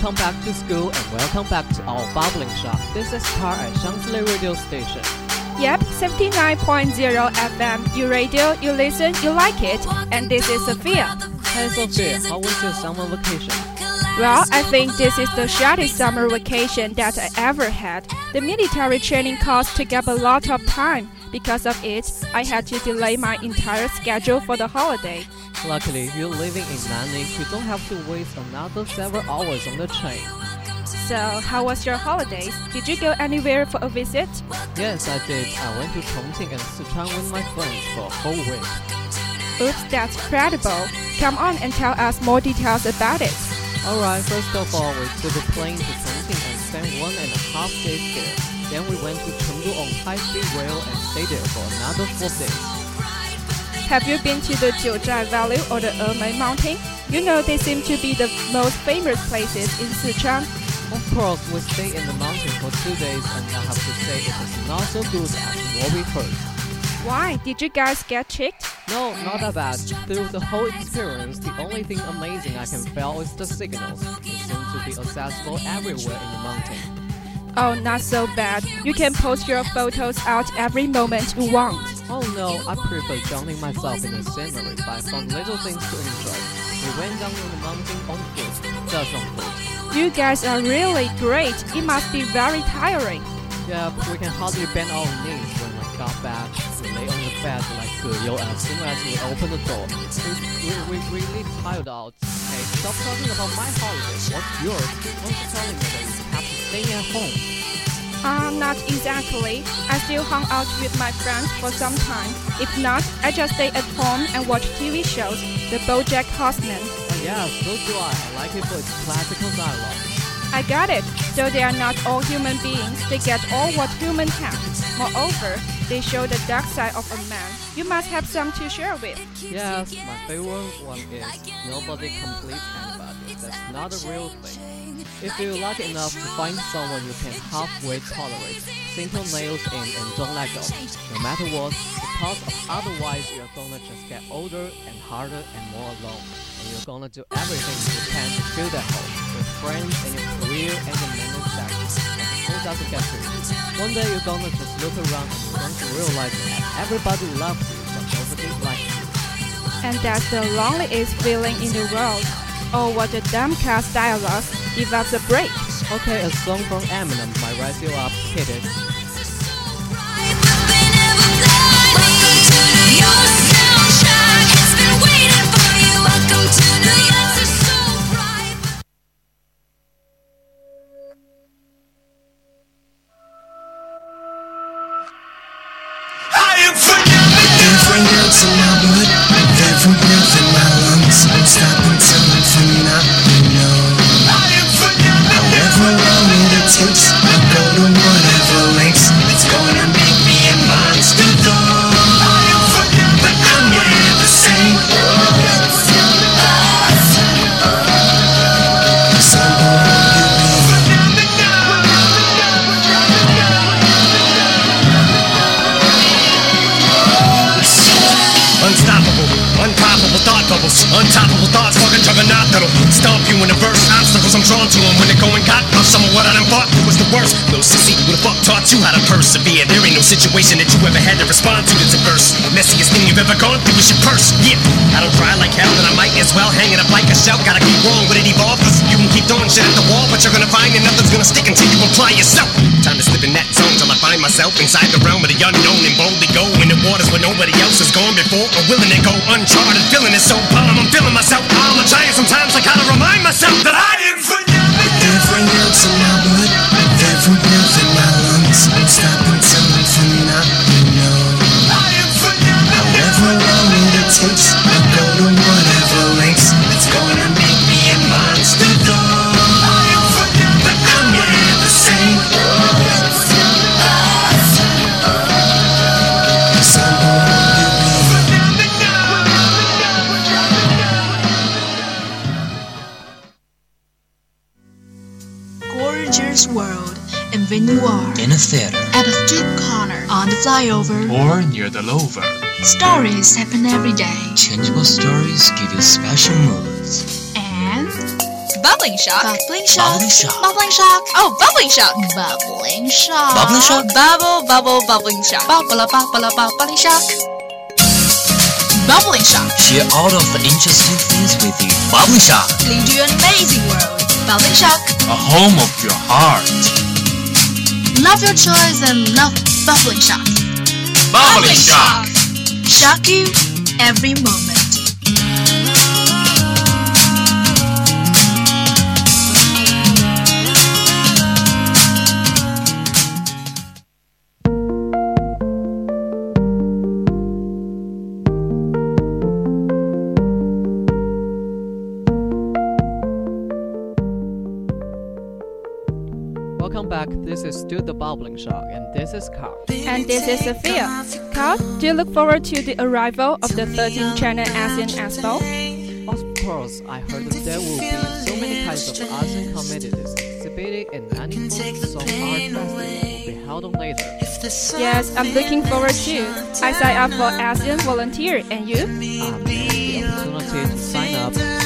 Welcome back to school and welcome back to our bubbling shock. This is Tar at Shanghai Radio Station. Yep, 79.0 FM. You radio, you listen, you like it. And this is Sophia. Hi Sophia, how was your summer vacation? Well, I think this is the shortest summer vacation that I ever had. The military training course took up a lot of time. Because of it, I had to delay my entire schedule for the holiday. Luckily, you're living in Nanning, you don't have to waste another several hours on the train. So, how was your holidays? Did you go anywhere for a visit? Yes, I did. I went to Chongqing and Sichuan with my friends for a whole week. Oops, that's incredible. Come on and tell us more details about it. Alright, first of all, uh, we took a plane to Chongqing and spent one and a half days there. Then we went to Chengdu on high-speed rail and stayed there for another four days. Have you been to the Jiuzhai Valley or the Emei Mountain? You know they seem to be the most famous places in Sichuan. Of course, we stayed in the mountain for two days and I have to say it is not so good as what we heard. Why? Did you guys get tricked? No, not that bad. Through the whole experience, the only thing amazing I can feel is the signals. They seem to be accessible everywhere in the mountain. Oh, not so bad. You can post your photos out every moment you want. Oh no, I prefer drowning myself in the scenery, but I found little things to enjoy. We went down in the mountain on foot, just on foot. You guys are really great. It must be very tiring. Yeah, we can hardly bend our knees when we got back. We lay on the bed like Ge You as soon as we opened the door. We, we, we really tired out. Hey, stop talking about my holiday. What's yours? Why you telling me that you have to stay at home? Uh, not exactly. I still hung out with my friends for some time. If not, I just stay at home and watch TV shows. The BoJack Horseman. Oh yeah, so do I. I like it for its classical dialogue. I got it. Though they are not all human beings, they get all what humans have. Moreover, they show the dark side of a man. You must have some to share with. Yes, my favorite one is nobody completes anybody. That's not a real thing. If you're lucky enough to find someone you can halfway tolerate, simple nails in and don't let go, no matter what, because of otherwise you're gonna just get older and harder and more alone, and you're gonna do everything you can to fill that hole with friends and your career and your mental sex. And it doesn't get to. One day you're gonna just look around and you're going to realize that everybody loves you, but nobody likes you. And that's the loneliest feeling in the world. Oh, what a dumb cast dialogue. Give us a break. Okay, a song from Eminem might rise you up. Hit it. Stomp you in the verse. Obstacles I'm drawn to them when they're going got up. Some of what I done fought was the worst. Little sissy, who the fuck taught you how to persevere? There ain't no situation that you ever had to respond to that's adverse. Messiest thing you've ever gone through is your purse. Yeah, I don't cry like hell, then I might as well hang it up like a shell. Gotta keep wrong with it evolve, cause you can keep throwing shit at the wall, but you're gonna find that nothing's gonna stick until you apply yourself. Time to slip in that zone till I find myself inside the realm of the unknown and boldly go the waters where nobody else has gone before or willing to go uncharted. Feeling it so bomb, I'm feeling myself. I'm a giant sometimes. I gotta are theater. at a street corner, on the flyover, Or near the lover. stories happen every day. Changeable stories give you special moods. And Bubbling shock. bubbling shock, Bubbling shock. bubbling shock, Oh, bubbling shock. bubbling shock, Bubbling shock. Bubble, bubble, bubbling shock. bubble, bubble, bubbling shock, bubbling shock. Share all of the interesting things with you. Bubbling Shock. Lead you an amazing world. Bubbling shock. A home of your heart. Love your choice and love Bubbling shock. Bubbling shock. Shock you every moment. Welcome back. This is still the Bubbling Shock, and this is Carl. And this is Sophia. Carl, do you look forward to the arrival of the 13th China ASEAN Expo? Of course, I heard that there will be so many kinds of ASEAN communities exhibiting and Nanning Folk Song Art Festival will be held on later. Yes, I'm looking forward too. I signed up for ASEAN volunteer, and you? Um, the opportunity to sign up, so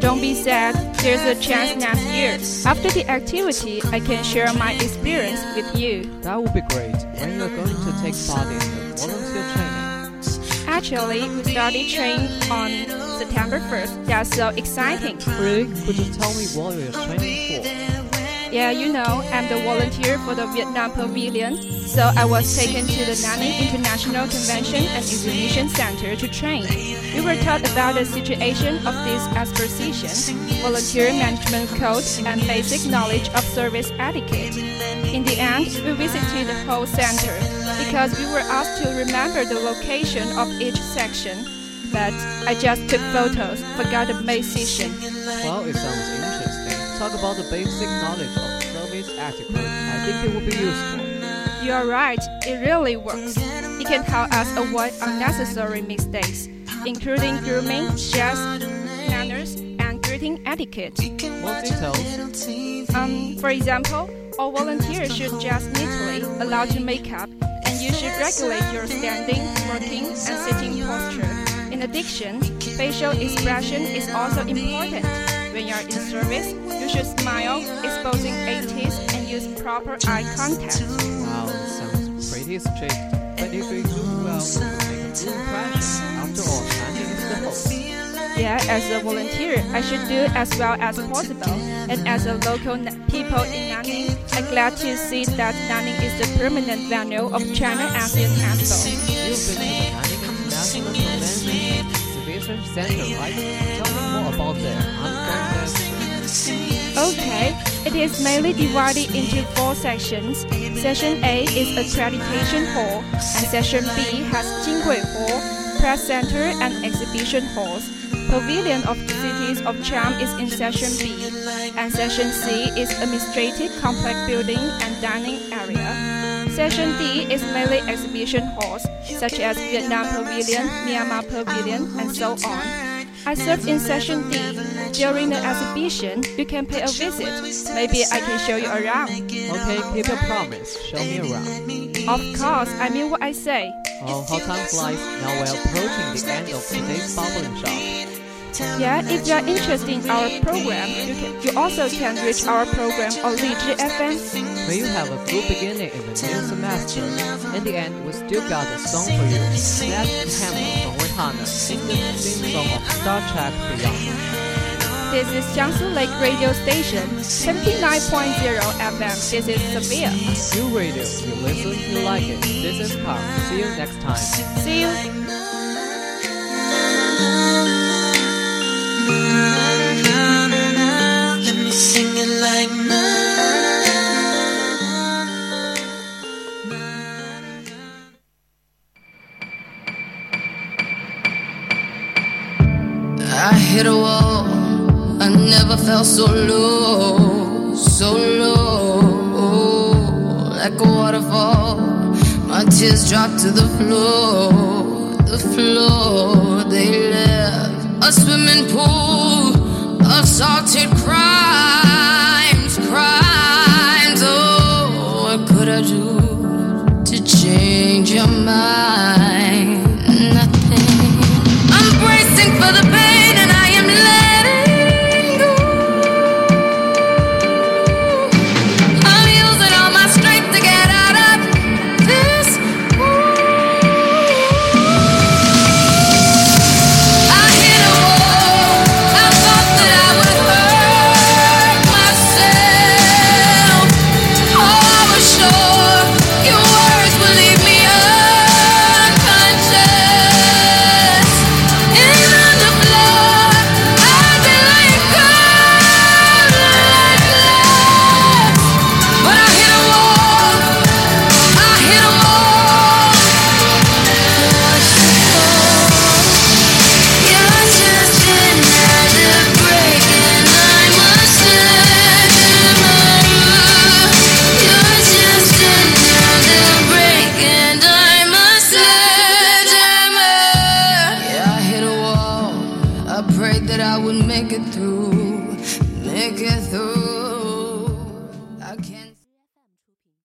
Don't be sad, there's a chance next year. After the activity, I can share my experience with you. that would be great when you're going to take part in the volunteer training. Actually, we started training on September 1st. That's so exciting. Really? Could you tell me what you're training? Yeah, you know, I'm the volunteer for the Vietnam Pavilion, so I was taken to the Nanning International Convention and Exhibition Center to train. We were taught about the situation of this exposition, volunteer management code, and basic knowledge of service etiquette. In the end, we visited the whole center because we were asked to remember the location of each section. But I just took photos, forgot the main session. Well, it sounds interesting. Talk about the basic knowledge of service etiquette. I think it will be useful. You are right, it really works. It can help us avoid unnecessary mistakes, including grooming, dress, manners, and greeting etiquette. More details? Um, for example, all volunteers should dress neatly, allowed to make up, and you should regulate your standing, working, and sitting posture. In addition, facial expression is also important. When you're in service, you should smile, exposing a teeth, and use proper eye contact. Wow, sounds pretty strict. But if we do well, we make a good impression. After all, Nanning is the host. Yeah, as a volunteer, I should do as well as possible. And as a local people in Nanning, I'm glad to see that Nanning is the permanent venue of China ASEAN Expo. You've been to the Nanning International Convention Exhibition Center, right? Tell me more about that. Okay, it is mainly divided into four sections. Section A is accreditation hall, and section B has Jinghui Hall, press center, and exhibition halls. Pavilion of the Cities of Charm is in section B, and section C is administrative complex building and dining area. Section D is mainly exhibition halls, such as Vietnam Pavilion, Myanmar Pavilion, and so on. I serve in Session D. During the exhibition, you can pay a visit. Maybe I can show you around. Okay, keep your promise. Show me around. Of course, I mean what I say. Oh, how time flies. Now we're approaching the end of today's bubbling shock. Yeah, if you are interested in our program, you can you also can reach our program on Lizhi FM. May you have a good beginning in the new semester. In the end, we still got a song for you. That's Hammer from Rihanna, in the theme song of Star Trek Beyond. This is Xiangsi Lake Radio Station, 79.0 FM. This is Sophia. New radio, you listen, you like it. This is Carl. See you next time. See you. Felt so low, so low, like a waterfall. My tears dropped to the floor, the floor. They left a swimming pool of salted crimes, crimes. Oh, what could I do to change your mind?